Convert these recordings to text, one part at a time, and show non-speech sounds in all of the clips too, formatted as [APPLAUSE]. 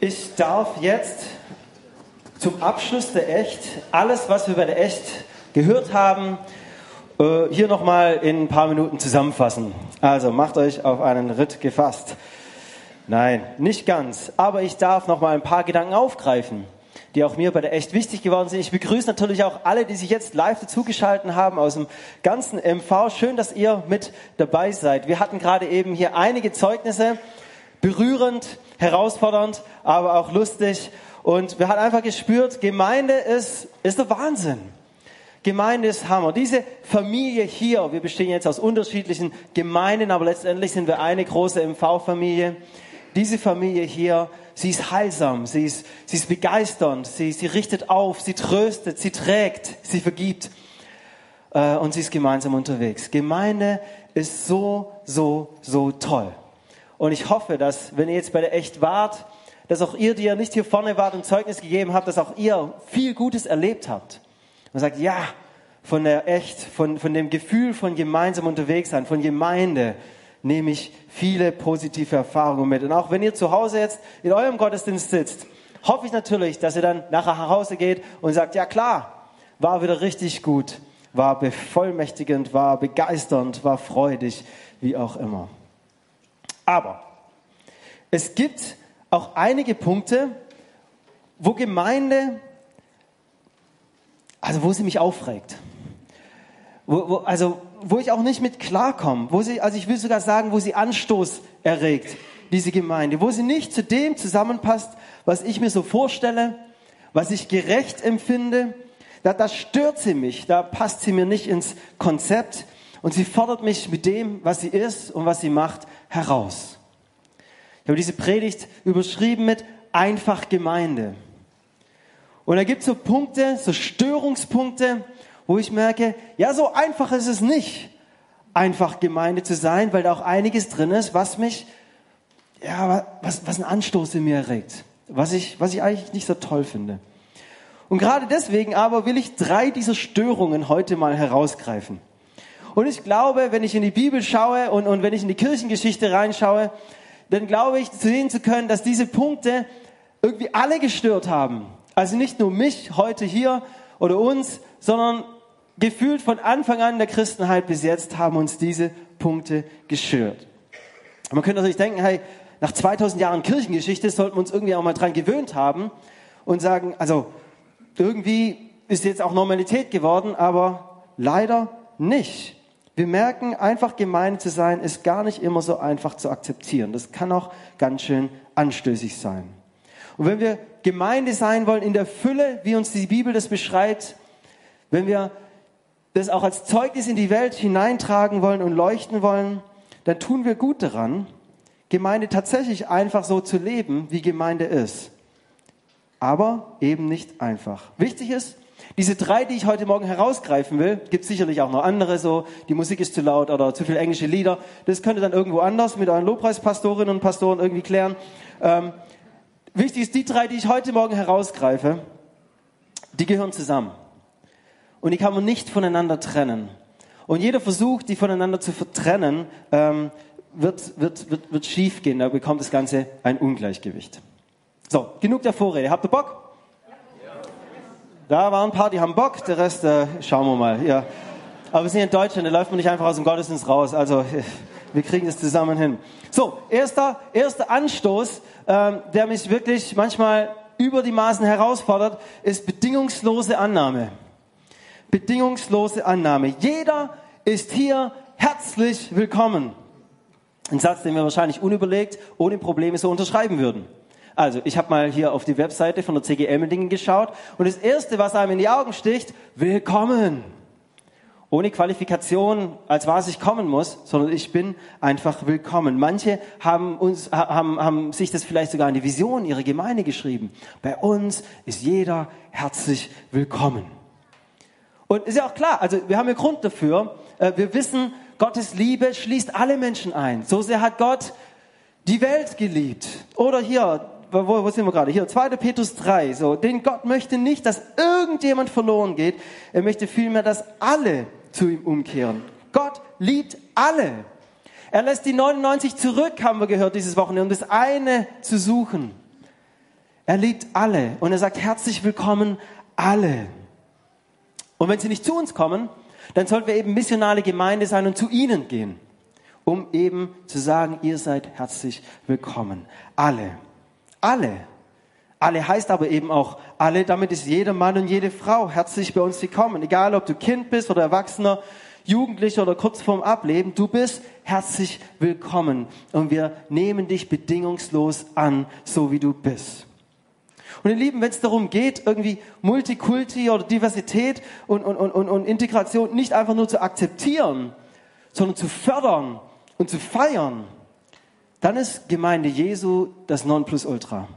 Ich darf jetzt zum Abschluss der Echt alles, was wir bei der Echt gehört haben, äh, hier nochmal in ein paar Minuten zusammenfassen. Also macht euch auf einen Ritt gefasst. Nein, nicht ganz. Aber ich darf nochmal ein paar Gedanken aufgreifen, die auch mir bei der Echt wichtig geworden sind. Ich begrüße natürlich auch alle, die sich jetzt live dazugeschaltet haben aus dem ganzen MV. Schön, dass ihr mit dabei seid. Wir hatten gerade eben hier einige Zeugnisse berührend, herausfordernd, aber auch lustig. Und wir haben einfach gespürt, Gemeinde ist, ist der Wahnsinn. Gemeinde ist Hammer. Diese Familie hier, wir bestehen jetzt aus unterschiedlichen Gemeinden, aber letztendlich sind wir eine große MV-Familie. Diese Familie hier, sie ist heilsam, sie ist, sie ist begeisternd, sie, sie richtet auf, sie tröstet, sie trägt, sie vergibt. Äh, und sie ist gemeinsam unterwegs. Gemeinde ist so, so, so toll. Und ich hoffe, dass, wenn ihr jetzt bei der Echt wart, dass auch ihr, die ja nicht hier vorne wart und Zeugnis gegeben habt, dass auch ihr viel Gutes erlebt habt. Und sagt, ja, von der Echt, von, von dem Gefühl von gemeinsam unterwegs sein, von Gemeinde, nehme ich viele positive Erfahrungen mit. Und auch wenn ihr zu Hause jetzt in eurem Gottesdienst sitzt, hoffe ich natürlich, dass ihr dann nachher nach Hause geht und sagt, ja klar, war wieder richtig gut, war bevollmächtigend, war begeisternd, war freudig, wie auch immer. Aber es gibt auch einige Punkte, wo Gemeinde, also wo sie mich aufregt. Wo, wo, also wo ich auch nicht mit klarkomme, wo sie, also ich will sogar sagen, wo sie Anstoß erregt, diese Gemeinde, wo sie nicht zu dem zusammenpasst, was ich mir so vorstelle, was ich gerecht empfinde, da, da stört sie mich, da passt sie mir nicht ins Konzept. Und sie fordert mich mit dem, was sie ist und was sie macht, heraus. Ich habe diese Predigt überschrieben mit einfach Gemeinde. Und da gibt es so Punkte, so Störungspunkte, wo ich merke, ja, so einfach ist es nicht, einfach Gemeinde zu sein, weil da auch einiges drin ist, was mich, ja, was, was einen Anstoß in mir erregt, was ich, was ich eigentlich nicht so toll finde. Und gerade deswegen aber will ich drei dieser Störungen heute mal herausgreifen. Und ich glaube, wenn ich in die Bibel schaue und, und wenn ich in die Kirchengeschichte reinschaue, dann glaube ich, sehen zu können, dass diese Punkte irgendwie alle gestört haben. Also nicht nur mich heute hier oder uns, sondern gefühlt von Anfang an der Christenheit bis jetzt haben uns diese Punkte geschürt. Man könnte natürlich denken, hey, nach 2000 Jahren Kirchengeschichte sollten wir uns irgendwie auch mal dran gewöhnt haben und sagen, also irgendwie ist jetzt auch Normalität geworden, aber leider nicht. Wir merken, einfach gemein zu sein, ist gar nicht immer so einfach zu akzeptieren. Das kann auch ganz schön anstößig sein. Und wenn wir Gemeinde sein wollen in der Fülle, wie uns die Bibel das beschreibt, wenn wir das auch als Zeugnis in die Welt hineintragen wollen und leuchten wollen, dann tun wir gut daran, Gemeinde tatsächlich einfach so zu leben, wie Gemeinde ist. Aber eben nicht einfach. Wichtig ist, diese drei, die ich heute Morgen herausgreifen will, gibt sicherlich auch noch andere, so die Musik ist zu laut oder zu viele englische Lieder. Das könnt ihr dann irgendwo anders mit euren Lobpreispastorinnen und Pastoren irgendwie klären. Ähm, wichtig ist, die drei, die ich heute Morgen herausgreife, die gehören zusammen. Und die kann man nicht voneinander trennen. Und jeder Versuch, die voneinander zu trennen, ähm, wird, wird, wird, wird schief gehen. Da bekommt das Ganze ein Ungleichgewicht. So, genug der Vorrede. Habt ihr Bock? Da waren ein paar, die haben Bock, der Rest äh, schauen wir mal. Ja. Aber wir sind in Deutschland, da läuft man nicht einfach aus dem Gottesdienst raus. Also [LAUGHS] wir kriegen das zusammen hin. So, erster, erster Anstoß, ähm, der mich wirklich manchmal über die Maßen herausfordert, ist bedingungslose Annahme bedingungslose Annahme. Jeder ist hier herzlich willkommen. Ein Satz, den wir wahrscheinlich unüberlegt, ohne Probleme so unterschreiben würden. Also, ich habe mal hier auf die Webseite von der CG Emmendingen geschaut und das Erste, was einem in die Augen sticht, willkommen. Ohne Qualifikation, als was ich kommen muss, sondern ich bin einfach willkommen. Manche haben, uns, haben, haben sich das vielleicht sogar in die Vision ihrer Gemeinde geschrieben. Bei uns ist jeder herzlich willkommen. Und ist ja auch klar, also wir haben ja Grund dafür. Äh, wir wissen, Gottes Liebe schließt alle Menschen ein. So sehr hat Gott die Welt geliebt. Oder hier, wo, wo sind wir gerade? Hier, 2. Petrus 3. So, denn Gott möchte nicht, dass irgendjemand verloren geht. Er möchte vielmehr, dass alle zu ihm umkehren. Gott liebt alle. Er lässt die 99 zurück, haben wir gehört dieses Wochenende, um das eine zu suchen. Er liebt alle und er sagt herzlich willkommen alle. Und wenn sie nicht zu uns kommen, dann sollten wir eben missionale Gemeinde sein und zu ihnen gehen, um eben zu sagen, ihr seid herzlich willkommen. Alle. Alle. Alle heißt aber eben auch alle, damit ist jeder Mann und jede Frau herzlich bei uns willkommen. Egal, ob du Kind bist oder Erwachsener, Jugendlicher oder kurz vorm Ableben, du bist herzlich willkommen. Und wir nehmen dich bedingungslos an, so wie du bist. Und ihr Lieben, wenn es darum geht, irgendwie Multikulti oder Diversität und, und, und, und Integration nicht einfach nur zu akzeptieren, sondern zu fördern und zu feiern, dann ist Gemeinde Jesu das Nonplusultra.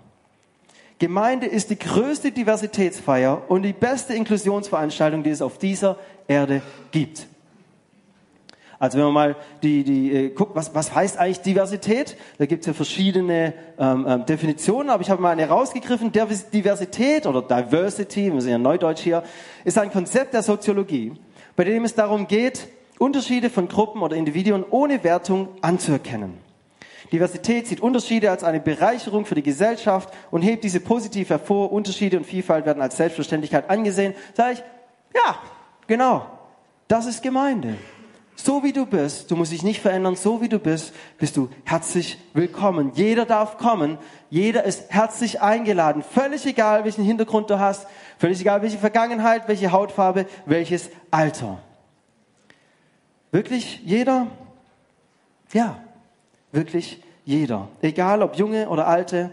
Gemeinde ist die größte Diversitätsfeier und die beste Inklusionsveranstaltung, die es auf dieser Erde gibt. Also wenn man mal die, die äh, guckt, was, was heißt eigentlich Diversität? Da gibt es ja verschiedene ähm, ähm, Definitionen, aber ich habe mal eine rausgegriffen. Diversität oder Diversity, wir sind ja Neudeutsch hier, ist ein Konzept der Soziologie, bei dem es darum geht, Unterschiede von Gruppen oder Individuen ohne Wertung anzuerkennen. Diversität sieht Unterschiede als eine Bereicherung für die Gesellschaft und hebt diese positiv hervor. Unterschiede und Vielfalt werden als Selbstverständlichkeit angesehen. Sag ich, ja, genau, das ist Gemeinde. So wie du bist, du musst dich nicht verändern, so wie du bist, bist du herzlich willkommen. Jeder darf kommen, jeder ist herzlich eingeladen. Völlig egal, welchen Hintergrund du hast, völlig egal, welche Vergangenheit, welche Hautfarbe, welches Alter. Wirklich jeder? Ja, wirklich jeder. Egal ob junge oder alte,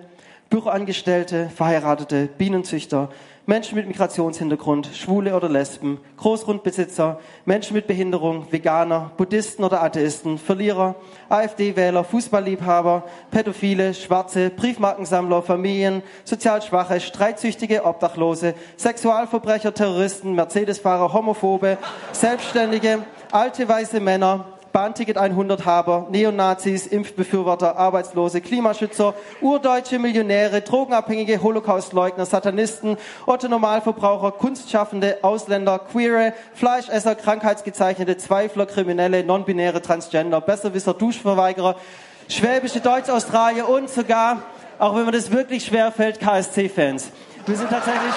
Büroangestellte, Verheiratete, Bienenzüchter, Menschen mit Migrationshintergrund, Schwule oder Lesben, Großgrundbesitzer, Menschen mit Behinderung, Veganer, Buddhisten oder Atheisten, Verlierer, AfD-Wähler, Fußballliebhaber, Pädophile, Schwarze, Briefmarkensammler, Familien, sozial Schwache, Streitsüchtige, Obdachlose, Sexualverbrecher, Terroristen, Mercedesfahrer, Homophobe, Selbstständige, alte weiße Männer, Bahnticket 100 Haber, Neonazis, Impfbefürworter, Arbeitslose, Klimaschützer, urdeutsche Millionäre, Drogenabhängige, Holocaustleugner, Satanisten, Otto Normalverbraucher, Kunstschaffende, Ausländer, Queere, Fleischesser, Krankheitsgezeichnete, Zweifler, Kriminelle, Nonbinäre, Transgender, Besserwisser, Duschverweigerer, schwäbische Deutsch-Australier und sogar, auch wenn mir das wirklich schwer fällt, KSC-Fans. Wir sind tatsächlich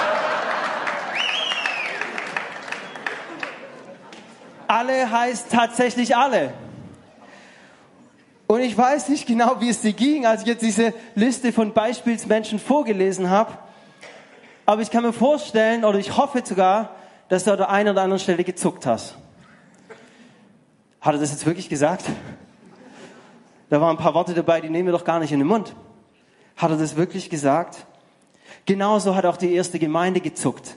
alle heißt tatsächlich alle. Und ich weiß nicht genau, wie es dir ging, als ich jetzt diese Liste von Beispielsmenschen vorgelesen habe. Aber ich kann mir vorstellen, oder ich hoffe sogar, dass du an der einen oder anderen Stelle gezuckt hast. Hat er das jetzt wirklich gesagt? Da waren ein paar Worte dabei, die nehmen wir doch gar nicht in den Mund. Hat er das wirklich gesagt? Genauso hat auch die erste Gemeinde gezuckt,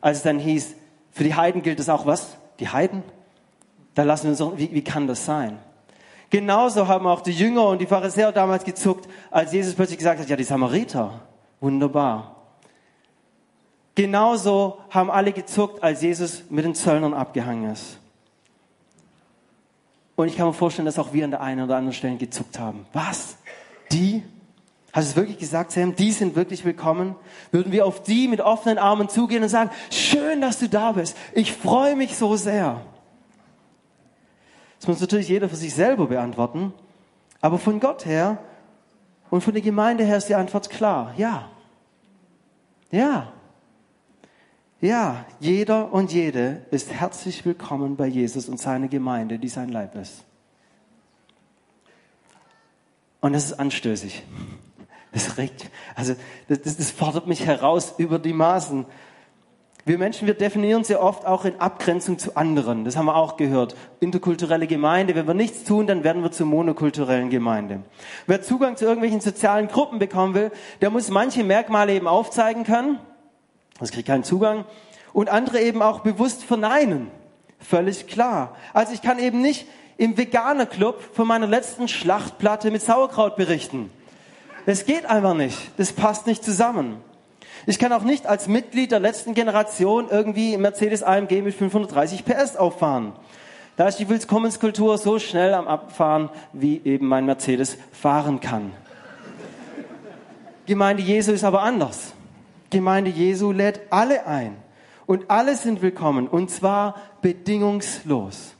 als es dann hieß, für die Heiden gilt es auch was? Die Heiden? Da lassen wir uns auch, wie, wie kann das sein? Genauso haben auch die Jünger und die Pharisäer damals gezuckt, als Jesus plötzlich gesagt hat, ja, die Samariter, wunderbar. Genauso haben alle gezuckt, als Jesus mit den Zöllnern abgehangen ist. Und ich kann mir vorstellen, dass auch wir an der einen oder anderen Stelle gezuckt haben. Was? Die? Hast du es wirklich gesagt, Sam? Die sind wirklich willkommen? Würden wir auf die mit offenen Armen zugehen und sagen, schön, dass du da bist. Ich freue mich so sehr. Das muss natürlich jeder für sich selber beantworten. Aber von Gott her und von der Gemeinde her ist die Antwort klar. Ja. Ja. Ja, jeder und jede ist herzlich willkommen bei Jesus und seiner Gemeinde, die sein Leib ist. Und das ist anstößig. Das regt, also das, das, das fordert mich heraus über die Maßen. Wir Menschen, wir definieren sie oft auch in Abgrenzung zu anderen. Das haben wir auch gehört. Interkulturelle Gemeinde. Wenn wir nichts tun, dann werden wir zur monokulturellen Gemeinde. Wer Zugang zu irgendwelchen sozialen Gruppen bekommen will, der muss manche Merkmale eben aufzeigen können. Das kriegt keinen Zugang. Und andere eben auch bewusst verneinen. Völlig klar. Also ich kann eben nicht im Veganer Club von meiner letzten Schlachtplatte mit Sauerkraut berichten. Das geht einfach nicht. Das passt nicht zusammen. Ich kann auch nicht als Mitglied der letzten Generation irgendwie Mercedes AMG mit 530 PS auffahren. Da ist die Willkommenskultur so schnell am Abfahren, wie eben mein Mercedes fahren kann. Gemeinde Jesu ist aber anders. Gemeinde Jesu lädt alle ein. Und alle sind willkommen. Und zwar bedingungslos.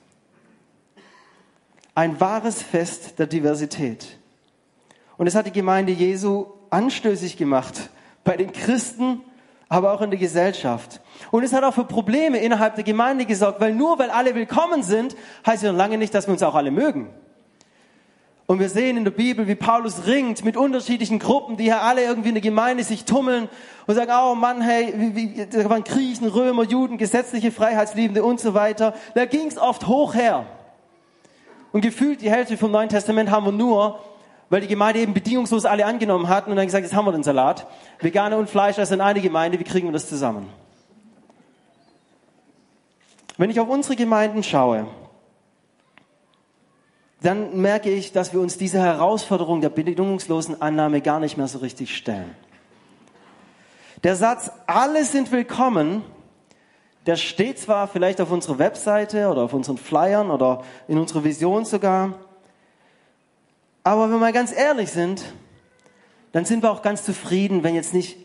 Ein wahres Fest der Diversität. Und es hat die Gemeinde Jesu anstößig gemacht, bei den Christen, aber auch in der Gesellschaft. Und es hat auch für Probleme innerhalb der Gemeinde gesorgt, weil nur weil alle willkommen sind, heißt ja noch lange nicht, dass wir uns auch alle mögen. Und wir sehen in der Bibel, wie Paulus ringt mit unterschiedlichen Gruppen, die ja alle irgendwie in der Gemeinde sich tummeln und sagen, oh Mann, hey, wie, wie, da waren Griechen, Römer, Juden, gesetzliche Freiheitsliebende und so weiter. Da ging es oft hoch her. Und gefühlt die Hälfte vom Neuen Testament haben wir nur, weil die Gemeinde eben bedingungslos alle angenommen hat und dann gesagt, jetzt haben wir den Salat. Veganer und Fleisch also in eine Gemeinde, wie kriegen wir das zusammen? Wenn ich auf unsere Gemeinden schaue, dann merke ich, dass wir uns dieser Herausforderung der bedingungslosen Annahme gar nicht mehr so richtig stellen. Der Satz, alle sind willkommen, der steht zwar vielleicht auf unserer Webseite oder auf unseren Flyern oder in unserer Vision sogar, aber wenn wir mal ganz ehrlich sind, dann sind wir auch ganz zufrieden, wenn jetzt nicht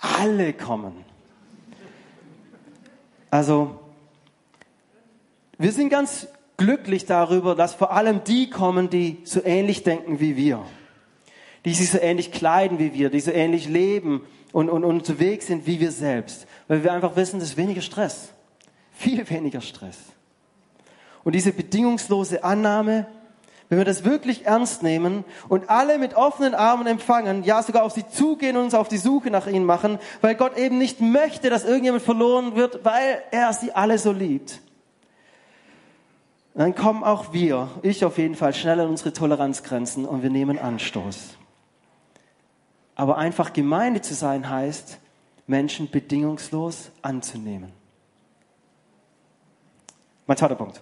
alle kommen. Also, wir sind ganz glücklich darüber, dass vor allem die kommen, die so ähnlich denken wie wir, die sich so ähnlich kleiden wie wir, die so ähnlich leben und, und, und unterwegs sind wie wir selbst, weil wir einfach wissen, das ist weniger Stress, viel weniger Stress. Und diese bedingungslose Annahme, wenn wir das wirklich ernst nehmen und alle mit offenen Armen empfangen, ja sogar auf sie zugehen und uns auf die Suche nach ihnen machen, weil Gott eben nicht möchte, dass irgendjemand verloren wird, weil er sie alle so liebt, dann kommen auch wir, ich auf jeden Fall, schnell an unsere Toleranzgrenzen und wir nehmen Anstoß. Aber einfach Gemeinde zu sein heißt, Menschen bedingungslos anzunehmen. Mein zweiter Punkt.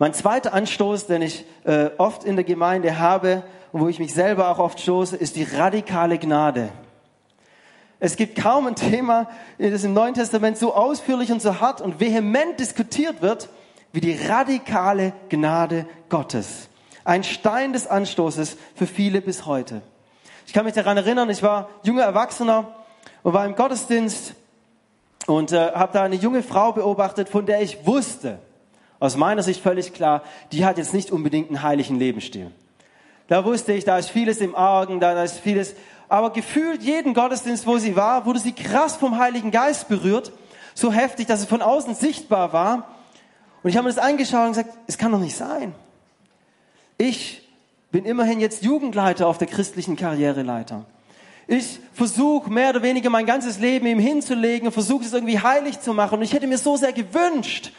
Mein zweiter Anstoß, den ich äh, oft in der Gemeinde habe und wo ich mich selber auch oft stoße, ist die radikale Gnade. Es gibt kaum ein Thema, das im Neuen Testament so ausführlich und so hart und vehement diskutiert wird, wie die radikale Gnade Gottes. Ein Stein des Anstoßes für viele bis heute. Ich kann mich daran erinnern, ich war junger Erwachsener und war im Gottesdienst und äh, habe da eine junge Frau beobachtet, von der ich wusste, aus meiner Sicht völlig klar, die hat jetzt nicht unbedingt einen heiligen Lebensstil. Da wusste ich, da ist vieles im Argen, da, ist vieles, aber gefühlt jeden Gottesdienst, wo sie war, wurde sie krass vom Heiligen Geist berührt, so heftig, dass es von außen sichtbar war und ich habe mir das angeschaut und gesagt, es kann doch nicht sein. Ich bin immerhin jetzt Jugendleiter auf der christlichen Karriereleiter. Ich versuche mehr oder weniger mein ganzes Leben ihm hinzulegen und versuche es irgendwie heilig zu machen. Und ich hätte mir so sehr gewünscht,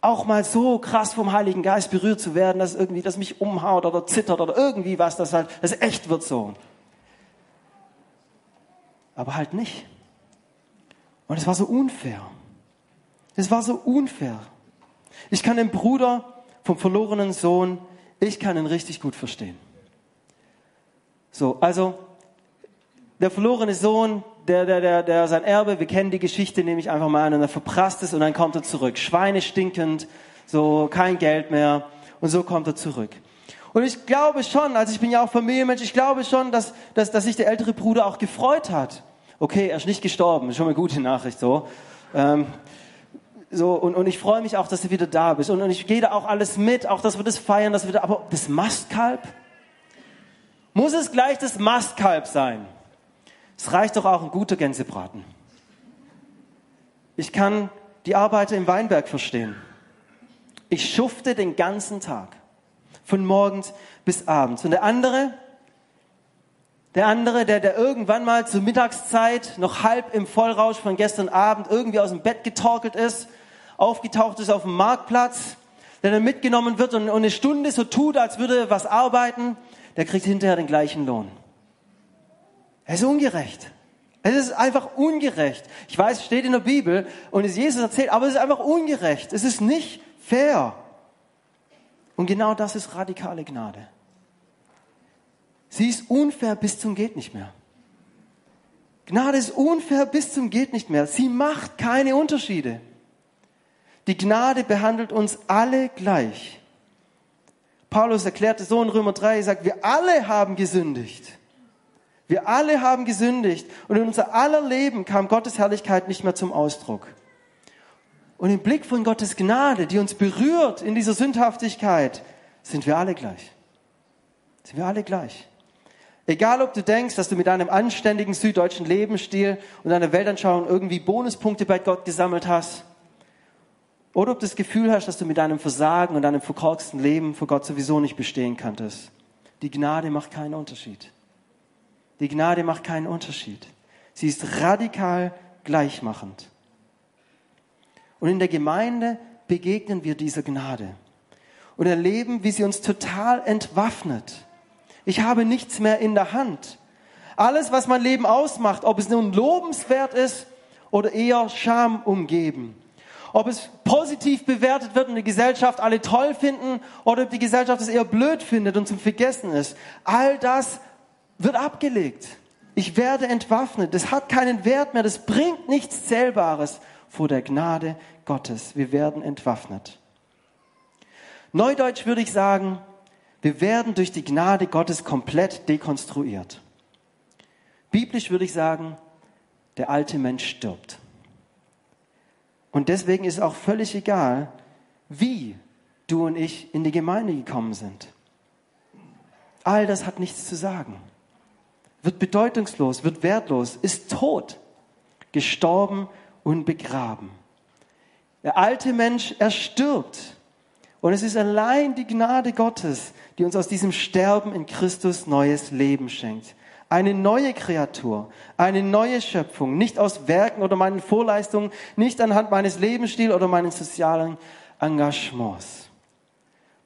auch mal so krass vom Heiligen Geist berührt zu werden, dass irgendwie das mich umhaut oder zittert oder irgendwie was, das halt, das echt wird so. Aber halt nicht. Und es war so unfair. Es war so unfair. Ich kann den Bruder vom verlorenen Sohn, ich kann ihn richtig gut verstehen. So, also der verlorene Sohn, der, der, der, der sein Erbe, wir kennen die Geschichte, nehme ich einfach mal an, und er verprasst es und dann kommt er zurück. Schweine stinkend, so kein Geld mehr und so kommt er zurück. Und ich glaube schon, also ich bin ja auch Familienmensch, ich glaube schon, dass, dass, dass sich der ältere Bruder auch gefreut hat. Okay, er ist nicht gestorben, schon mal gute Nachricht so. Ähm, so, und, und ich freue mich auch, dass du wieder da bist. Und, und ich gehe da auch alles mit, auch dass wir das feiern, dass wir da, aber das Mastkalb? Muss es gleich das Mastkalb sein? Es reicht doch auch ein guter Gänsebraten. Ich kann die Arbeiter im Weinberg verstehen. Ich schufte den ganzen Tag. Von morgens bis abends. Und der andere, der andere, der, der irgendwann mal zur Mittagszeit noch halb im Vollrausch von gestern Abend irgendwie aus dem Bett getorkelt ist aufgetaucht ist auf dem Marktplatz, der dann mitgenommen wird und, eine Stunde so tut, als würde er was arbeiten, der kriegt hinterher den gleichen Lohn. Es ist ungerecht. Es ist einfach ungerecht. Ich weiß, es steht in der Bibel und es Jesus erzählt, aber es ist einfach ungerecht. Es ist nicht fair. Und genau das ist radikale Gnade. Sie ist unfair bis zum geht nicht mehr. Gnade ist unfair bis zum geht nicht mehr. Sie macht keine Unterschiede. Die Gnade behandelt uns alle gleich. Paulus erklärte so in Römer 3, er sagt, wir alle haben gesündigt. Wir alle haben gesündigt und in unser aller Leben kam Gottes Herrlichkeit nicht mehr zum Ausdruck. Und im Blick von Gottes Gnade, die uns berührt in dieser Sündhaftigkeit, sind wir alle gleich. Sind wir alle gleich. Egal, ob du denkst, dass du mit deinem anständigen süddeutschen Lebensstil und deiner Weltanschauung irgendwie Bonuspunkte bei Gott gesammelt hast, oder ob du das Gefühl hast, dass du mit deinem Versagen und deinem verkorksten Leben vor Gott sowieso nicht bestehen kanntest. Die Gnade macht keinen Unterschied. Die Gnade macht keinen Unterschied. Sie ist radikal gleichmachend. Und in der Gemeinde begegnen wir dieser Gnade und erleben, wie sie uns total entwaffnet ich habe nichts mehr in der Hand. Alles, was mein Leben ausmacht, ob es nun lobenswert ist oder eher Scham umgeben. Ob es positiv bewertet wird und die Gesellschaft alle toll finden oder ob die Gesellschaft es eher blöd findet und zum Vergessen ist. All das wird abgelegt. Ich werde entwaffnet. Das hat keinen Wert mehr. Das bringt nichts Zählbares vor der Gnade Gottes. Wir werden entwaffnet. Neudeutsch würde ich sagen, wir werden durch die Gnade Gottes komplett dekonstruiert. Biblisch würde ich sagen, der alte Mensch stirbt. Und deswegen ist auch völlig egal, wie du und ich in die Gemeinde gekommen sind. All das hat nichts zu sagen. Wird bedeutungslos, wird wertlos, ist tot, gestorben und begraben. Der alte Mensch, er stirbt. Und es ist allein die Gnade Gottes, die uns aus diesem Sterben in Christus neues Leben schenkt. Eine neue Kreatur, eine neue Schöpfung, nicht aus Werken oder meinen Vorleistungen, nicht anhand meines Lebensstils oder meinen sozialen Engagements.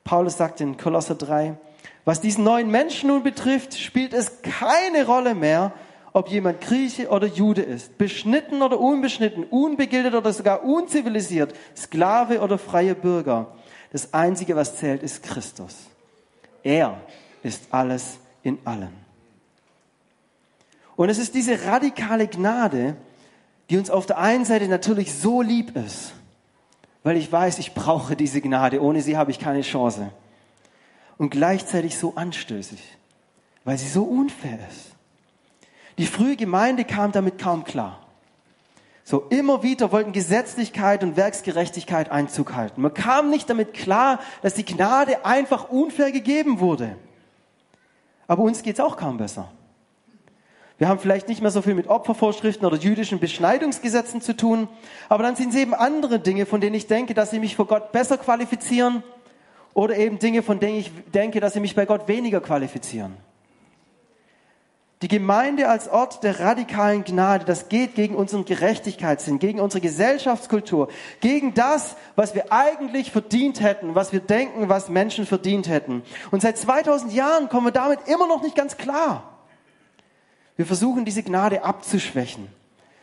Paulus sagt in Kolosser 3, was diesen neuen Menschen nun betrifft, spielt es keine Rolle mehr, ob jemand Grieche oder Jude ist, beschnitten oder unbeschnitten, unbegildet oder sogar unzivilisiert, Sklave oder freie Bürger. Das Einzige, was zählt, ist Christus. Er ist alles in allem. Und es ist diese radikale Gnade, die uns auf der einen Seite natürlich so lieb ist, weil ich weiß, ich brauche diese Gnade, ohne sie habe ich keine Chance. Und gleichzeitig so anstößig, weil sie so unfair ist. Die frühe Gemeinde kam damit kaum klar. So immer wieder wollten Gesetzlichkeit und Werksgerechtigkeit Einzug halten. Man kam nicht damit klar, dass die Gnade einfach unfair gegeben wurde. Aber uns geht's auch kaum besser. Wir haben vielleicht nicht mehr so viel mit Opfervorschriften oder jüdischen Beschneidungsgesetzen zu tun, aber dann sind es eben andere Dinge, von denen ich denke, dass sie mich vor Gott besser qualifizieren oder eben Dinge, von denen ich denke, dass sie mich bei Gott weniger qualifizieren. Die Gemeinde als Ort der radikalen Gnade, das geht gegen unseren Gerechtigkeitssinn, gegen unsere Gesellschaftskultur, gegen das, was wir eigentlich verdient hätten, was wir denken, was Menschen verdient hätten. Und seit 2000 Jahren kommen wir damit immer noch nicht ganz klar. Wir versuchen diese Gnade abzuschwächen,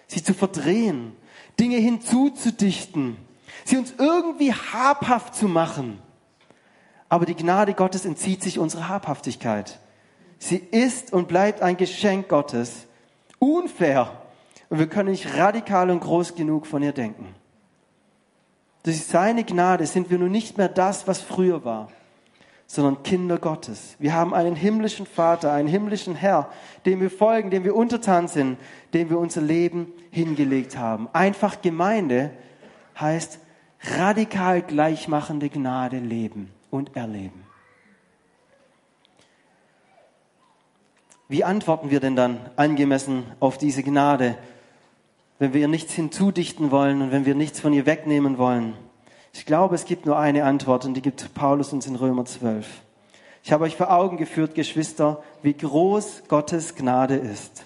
sie zu verdrehen, Dinge hinzuzudichten, sie uns irgendwie habhaft zu machen. Aber die Gnade Gottes entzieht sich unserer Habhaftigkeit. Sie ist und bleibt ein Geschenk Gottes. Unfair. Und wir können nicht radikal und groß genug von ihr denken. Durch seine Gnade sind wir nun nicht mehr das, was früher war, sondern Kinder Gottes. Wir haben einen himmlischen Vater, einen himmlischen Herr, dem wir folgen, dem wir untertan sind, dem wir unser Leben hingelegt haben. Einfach Gemeinde heißt radikal gleichmachende Gnade leben und erleben. Wie antworten wir denn dann angemessen auf diese Gnade, wenn wir ihr nichts hinzudichten wollen und wenn wir nichts von ihr wegnehmen wollen? Ich glaube, es gibt nur eine Antwort und die gibt Paulus uns in Römer 12. Ich habe euch vor Augen geführt, Geschwister, wie groß Gottes Gnade ist.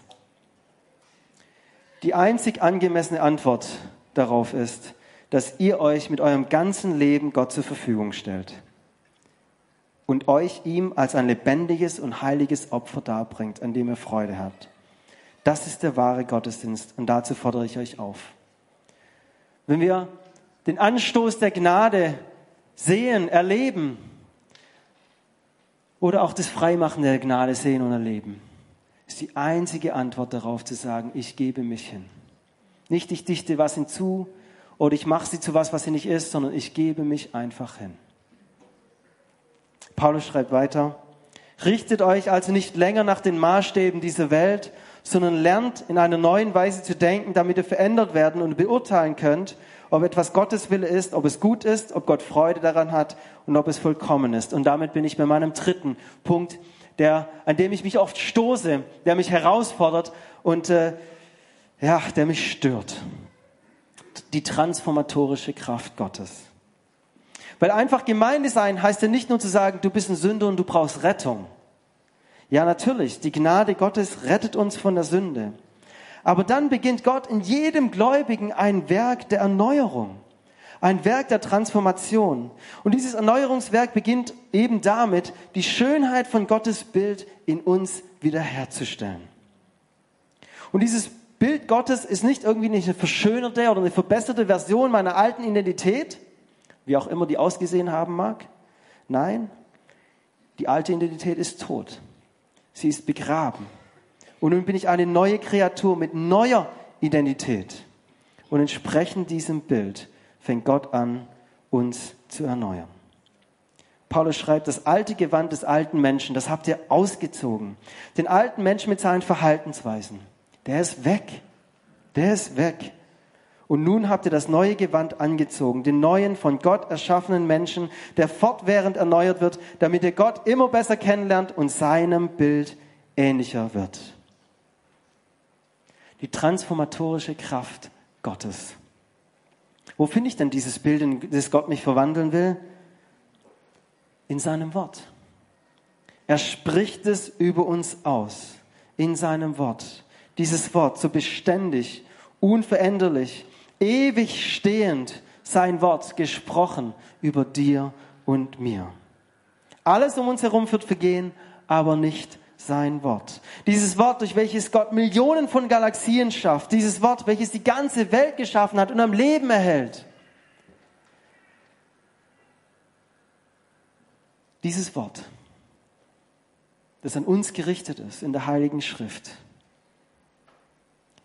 Die einzig angemessene Antwort darauf ist, dass ihr euch mit eurem ganzen Leben Gott zur Verfügung stellt und euch ihm als ein lebendiges und heiliges Opfer darbringt, an dem ihr Freude habt. Das ist der wahre Gottesdienst und dazu fordere ich euch auf. Wenn wir den Anstoß der Gnade sehen, erleben oder auch das Freimachen der Gnade sehen und erleben, ist die einzige Antwort darauf zu sagen, ich gebe mich hin. Nicht ich dichte was hinzu oder ich mache sie zu was, was sie nicht ist, sondern ich gebe mich einfach hin. Paulus schreibt weiter, richtet euch also nicht länger nach den Maßstäben dieser Welt, sondern lernt in einer neuen Weise zu denken, damit ihr verändert werden und beurteilen könnt, ob etwas Gottes Wille ist, ob es gut ist, ob Gott Freude daran hat und ob es vollkommen ist. Und damit bin ich bei meinem dritten Punkt, der, an dem ich mich oft stoße, der mich herausfordert und äh, ja, der mich stört. Die transformatorische Kraft Gottes. Weil einfach Gemeinde sein heißt ja nicht nur zu sagen, du bist ein Sünder und du brauchst Rettung. Ja, natürlich, die Gnade Gottes rettet uns von der Sünde. Aber dann beginnt Gott in jedem Gläubigen ein Werk der Erneuerung, ein Werk der Transformation. Und dieses Erneuerungswerk beginnt eben damit, die Schönheit von Gottes Bild in uns wiederherzustellen. Und dieses Bild Gottes ist nicht irgendwie eine verschönerte oder eine verbesserte Version meiner alten Identität, wie auch immer die ausgesehen haben mag. Nein, die alte Identität ist tot. Sie ist begraben. Und nun bin ich eine neue Kreatur mit neuer Identität. Und entsprechend diesem Bild fängt Gott an, uns zu erneuern. Paulus schreibt, das alte Gewand des alten Menschen, das habt ihr ausgezogen. Den alten Menschen mit seinen Verhaltensweisen. Der ist weg. Der ist weg. Und nun habt ihr das neue Gewand angezogen, den neuen von Gott erschaffenen Menschen, der fortwährend erneuert wird, damit ihr Gott immer besser kennenlernt und seinem Bild ähnlicher wird. Die transformatorische Kraft Gottes. Wo finde ich denn dieses Bild, in das Gott mich verwandeln will? In seinem Wort. Er spricht es über uns aus, in seinem Wort. Dieses Wort, so beständig, unveränderlich, ewig stehend sein Wort gesprochen über dir und mir. Alles um uns herum wird vergehen, aber nicht sein Wort. Dieses Wort, durch welches Gott Millionen von Galaxien schafft. Dieses Wort, welches die ganze Welt geschaffen hat und am Leben erhält. Dieses Wort, das an uns gerichtet ist in der Heiligen Schrift.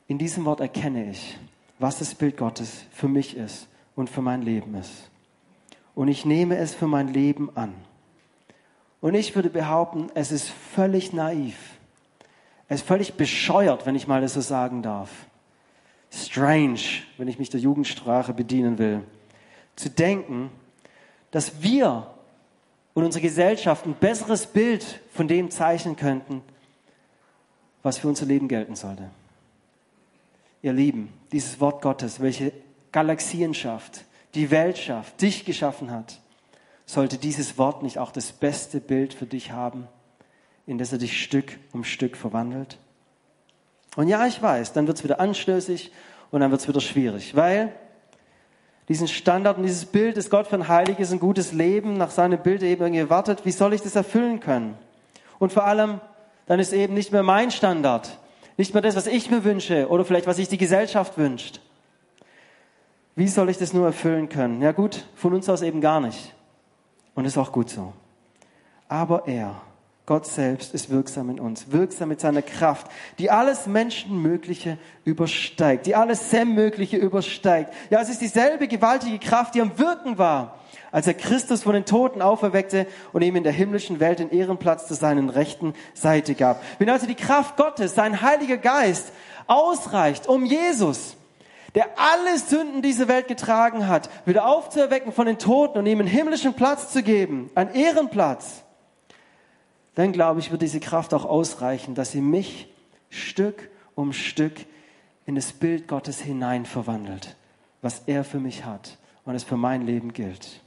In diesem Wort erkenne ich, was das Bild Gottes für mich ist und für mein Leben ist. Und ich nehme es für mein Leben an. Und ich würde behaupten, es ist völlig naiv. Es ist völlig bescheuert, wenn ich mal das so sagen darf. Strange, wenn ich mich der Jugendsprache bedienen will. Zu denken, dass wir und unsere Gesellschaft ein besseres Bild von dem zeichnen könnten, was für unser Leben gelten sollte ihr Lieben, dieses Wort Gottes, welche Galaxien schafft, die Welt schafft, dich geschaffen hat, sollte dieses Wort nicht auch das beste Bild für dich haben, in das er dich Stück um Stück verwandelt? Und ja, ich weiß, dann wird es wieder anstößig und dann wird es wieder schwierig, weil diesen Standard und dieses Bild, das Gott für ein heiliges und gutes Leben nach seinem Bild eben erwartet, wie soll ich das erfüllen können? Und vor allem, dann ist eben nicht mehr mein Standard, nicht mehr das, was ich mir wünsche oder vielleicht was sich die Gesellschaft wünscht. Wie soll ich das nur erfüllen können? Ja gut, von uns aus eben gar nicht. Und ist auch gut so. Aber er, Gott selbst, ist wirksam in uns, wirksam mit seiner Kraft, die alles Menschenmögliche übersteigt, die alles Sem-Mögliche übersteigt. Ja, es ist dieselbe gewaltige Kraft, die am Wirken war, als er Christus von den Toten auferweckte und ihm in der himmlischen Welt den Ehrenplatz zu seinen rechten Seite gab. Wenn also die Kraft Gottes, sein Heiliger Geist, ausreicht, um Jesus, der alle Sünden dieser Welt getragen hat, wieder aufzuerwecken von den Toten und ihm einen himmlischen Platz zu geben, einen Ehrenplatz, dann glaube ich, wird diese Kraft auch ausreichen, dass sie mich Stück um Stück in das Bild Gottes hinein verwandelt, was er für mich hat und es für mein Leben gilt.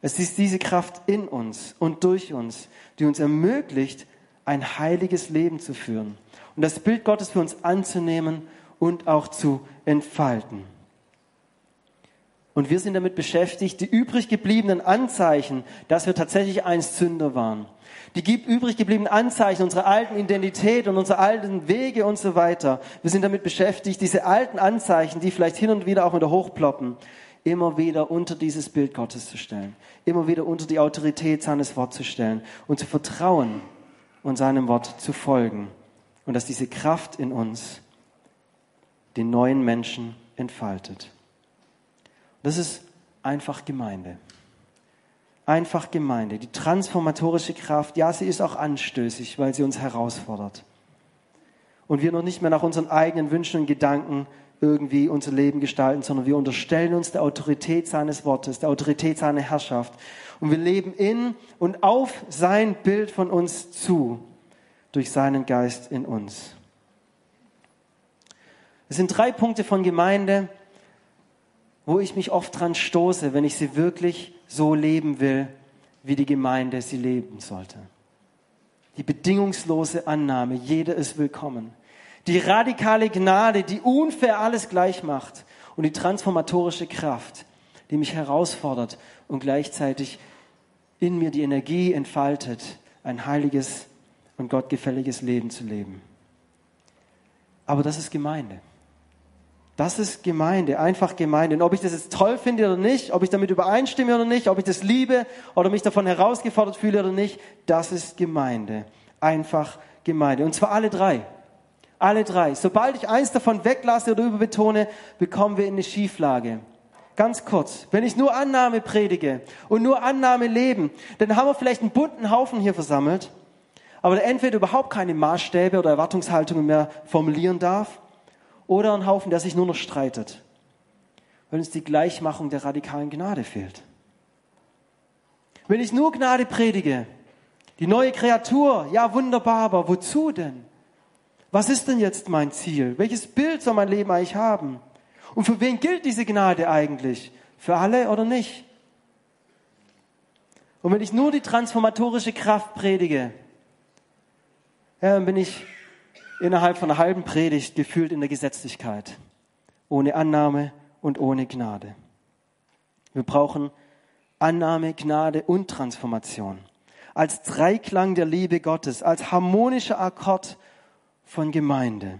Es ist diese Kraft in uns und durch uns, die uns ermöglicht, ein heiliges Leben zu führen und das Bild Gottes für uns anzunehmen und auch zu entfalten. Und wir sind damit beschäftigt, die übrig gebliebenen Anzeichen, dass wir tatsächlich einst Sünder waren, die übrig gebliebenen Anzeichen unserer alten Identität und unserer alten Wege und so weiter. Wir sind damit beschäftigt, diese alten Anzeichen, die vielleicht hin und wieder auch wieder hochploppen, immer wieder unter dieses Bild Gottes zu stellen, immer wieder unter die Autorität seines Wortes zu stellen und zu vertrauen und seinem Wort zu folgen und dass diese Kraft in uns den neuen Menschen entfaltet. Das ist einfach Gemeinde. Einfach Gemeinde. Die transformatorische Kraft, ja, sie ist auch anstößig, weil sie uns herausfordert. Und wir noch nicht mehr nach unseren eigenen Wünschen und Gedanken irgendwie unser Leben gestalten, sondern wir unterstellen uns der Autorität seines Wortes, der Autorität seiner Herrschaft. Und wir leben in und auf sein Bild von uns zu, durch seinen Geist in uns. Es sind drei Punkte von Gemeinde, wo ich mich oft dran stoße, wenn ich sie wirklich so leben will, wie die Gemeinde sie leben sollte. Die bedingungslose Annahme, jeder ist willkommen. Die radikale Gnade, die unfair alles gleich macht. Und die transformatorische Kraft, die mich herausfordert und gleichzeitig in mir die Energie entfaltet, ein heiliges und gottgefälliges Leben zu leben. Aber das ist Gemeinde. Das ist Gemeinde, einfach Gemeinde. Und ob ich das jetzt toll finde oder nicht, ob ich damit übereinstimme oder nicht, ob ich das liebe oder mich davon herausgefordert fühle oder nicht, das ist Gemeinde. Einfach Gemeinde. Und zwar alle drei. Alle drei. Sobald ich eins davon weglasse oder überbetone, bekommen wir in eine Schieflage. Ganz kurz. Wenn ich nur Annahme predige und nur Annahme leben, dann haben wir vielleicht einen bunten Haufen hier versammelt, aber der entweder überhaupt keine Maßstäbe oder Erwartungshaltungen mehr formulieren darf, oder ein Haufen, der sich nur noch streitet, weil uns die Gleichmachung der radikalen Gnade fehlt. Wenn ich nur Gnade predige, die neue Kreatur, ja wunderbar, aber wozu denn? Was ist denn jetzt mein Ziel? Welches Bild soll mein Leben eigentlich haben? Und für wen gilt diese Gnade eigentlich? Für alle oder nicht? Und wenn ich nur die transformatorische Kraft predige, ja, dann bin ich innerhalb von einer halben Predigt gefühlt in der Gesetzlichkeit, ohne Annahme und ohne Gnade. Wir brauchen Annahme, Gnade und Transformation als Dreiklang der Liebe Gottes, als harmonischer Akkord von Gemeinde.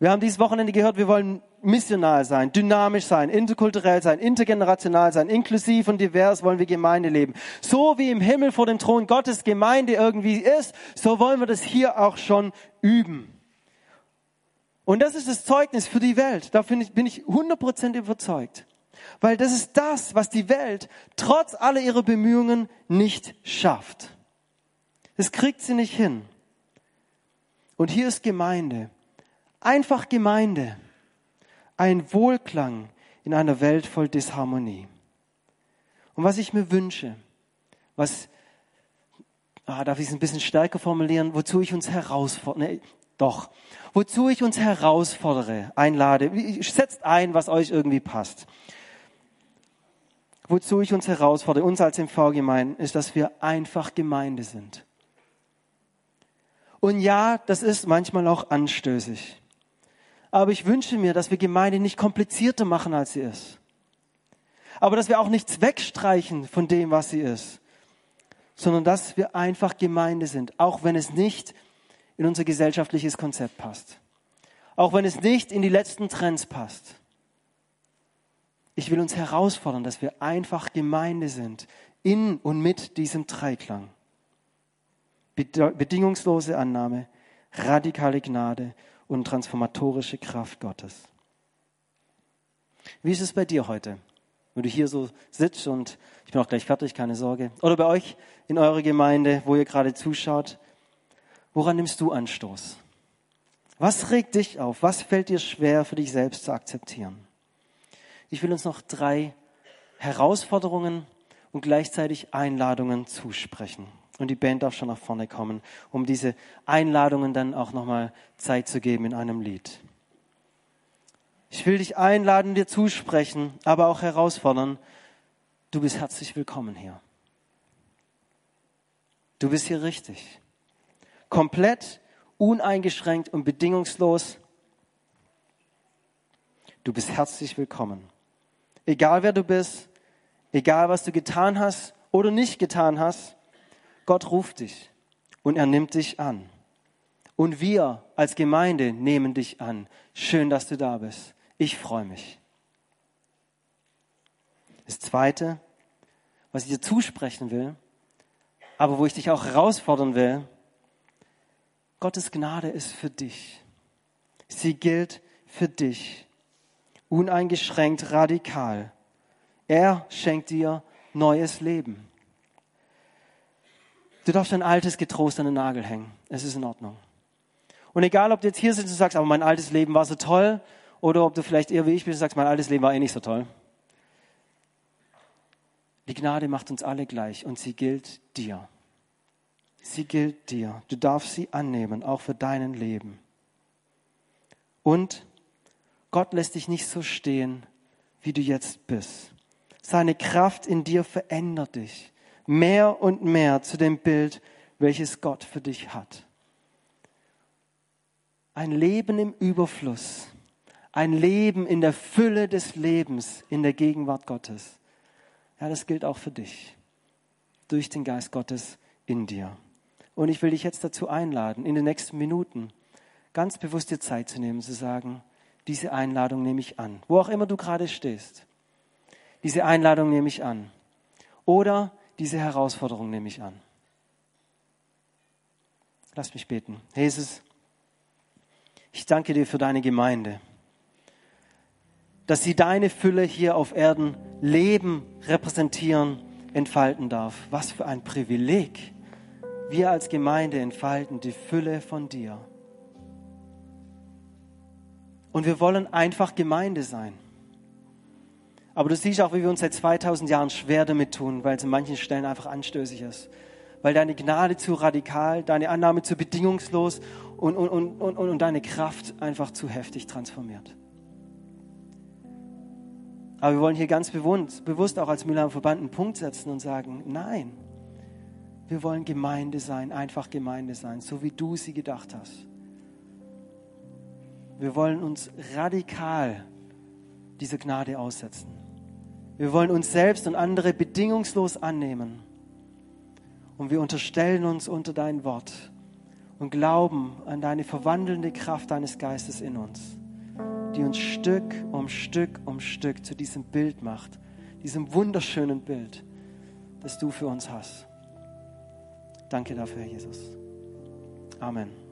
Wir haben dieses Wochenende gehört, wir wollen missional sein, dynamisch sein, interkulturell sein, intergenerational sein, inklusiv und divers wollen wir Gemeinde leben. So wie im Himmel vor dem Thron Gottes Gemeinde irgendwie ist, so wollen wir das hier auch schon üben. Und das ist das Zeugnis für die Welt. Da bin ich, bin ich 100% überzeugt. Weil das ist das, was die Welt trotz aller ihrer Bemühungen nicht schafft. Das kriegt sie nicht hin. Und hier ist Gemeinde. Einfach Gemeinde ein Wohlklang in einer Welt voll Disharmonie. Und was ich mir wünsche, was, ah, darf ich es ein bisschen stärker formulieren, wozu ich uns herausfordere, nee, doch, wozu ich uns herausfordere, einlade, setzt ein, was euch irgendwie passt. Wozu ich uns herausfordere, uns als MV-Gemeinde, ist, dass wir einfach Gemeinde sind. Und ja, das ist manchmal auch anstößig. Aber ich wünsche mir, dass wir Gemeinde nicht komplizierter machen, als sie ist. Aber dass wir auch nichts wegstreichen von dem, was sie ist. Sondern dass wir einfach Gemeinde sind, auch wenn es nicht in unser gesellschaftliches Konzept passt. Auch wenn es nicht in die letzten Trends passt. Ich will uns herausfordern, dass wir einfach Gemeinde sind, in und mit diesem Dreiklang. Bedingungslose Annahme, radikale Gnade und transformatorische Kraft Gottes. Wie ist es bei dir heute? Wenn du hier so sitzt und ich bin auch gleich fertig, keine Sorge. Oder bei euch in eurer Gemeinde, wo ihr gerade zuschaut. Woran nimmst du Anstoß? Was regt dich auf? Was fällt dir schwer für dich selbst zu akzeptieren? Ich will uns noch drei Herausforderungen und gleichzeitig Einladungen zusprechen. Und die Band darf schon nach vorne kommen, um diese Einladungen dann auch nochmal Zeit zu geben in einem Lied. Ich will dich einladen, dir zusprechen, aber auch herausfordern. Du bist herzlich willkommen hier. Du bist hier richtig. Komplett, uneingeschränkt und bedingungslos. Du bist herzlich willkommen. Egal wer du bist, egal was du getan hast oder nicht getan hast, Gott ruft dich und er nimmt dich an. Und wir als Gemeinde nehmen dich an. Schön, dass du da bist. Ich freue mich. Das Zweite, was ich dir zusprechen will, aber wo ich dich auch herausfordern will, Gottes Gnade ist für dich. Sie gilt für dich. Uneingeschränkt, radikal. Er schenkt dir neues Leben. Du darfst dein altes getrost an den Nagel hängen. Es ist in Ordnung. Und egal, ob du jetzt hier sitzt und sagst, aber mein altes Leben war so toll oder ob du vielleicht eher wie ich bist und sagst, mein altes Leben war eh nicht so toll. Die Gnade macht uns alle gleich und sie gilt dir. Sie gilt dir. Du darfst sie annehmen, auch für dein Leben. Und Gott lässt dich nicht so stehen, wie du jetzt bist. Seine Kraft in dir verändert dich mehr und mehr zu dem Bild, welches Gott für dich hat. Ein Leben im Überfluss, ein Leben in der Fülle des Lebens, in der Gegenwart Gottes. Ja, das gilt auch für dich, durch den Geist Gottes in dir. Und ich will dich jetzt dazu einladen, in den nächsten Minuten ganz bewusst dir Zeit zu nehmen, zu sagen, diese Einladung nehme ich an. Wo auch immer du gerade stehst. Diese Einladung nehme ich an. Oder diese Herausforderung nehme ich an. Lass mich beten. Jesus, ich danke dir für deine Gemeinde, dass sie deine Fülle hier auf Erden leben, repräsentieren, entfalten darf. Was für ein Privileg. Wir als Gemeinde entfalten die Fülle von dir. Und wir wollen einfach Gemeinde sein. Aber du siehst auch, wie wir uns seit 2000 Jahren schwer damit tun, weil es an manchen Stellen einfach anstößig ist. Weil deine Gnade zu radikal, deine Annahme zu bedingungslos und, und, und, und, und deine Kraft einfach zu heftig transformiert. Aber wir wollen hier ganz bewusst, auch als Müller Verband einen Punkt setzen und sagen, nein, wir wollen Gemeinde sein, einfach Gemeinde sein, so wie du sie gedacht hast. Wir wollen uns radikal dieser Gnade aussetzen. Wir wollen uns selbst und andere bedingungslos annehmen. Und wir unterstellen uns unter dein Wort und glauben an deine verwandelnde Kraft deines Geistes in uns, die uns Stück um Stück um Stück zu diesem Bild macht, diesem wunderschönen Bild, das du für uns hast. Danke dafür, Jesus. Amen.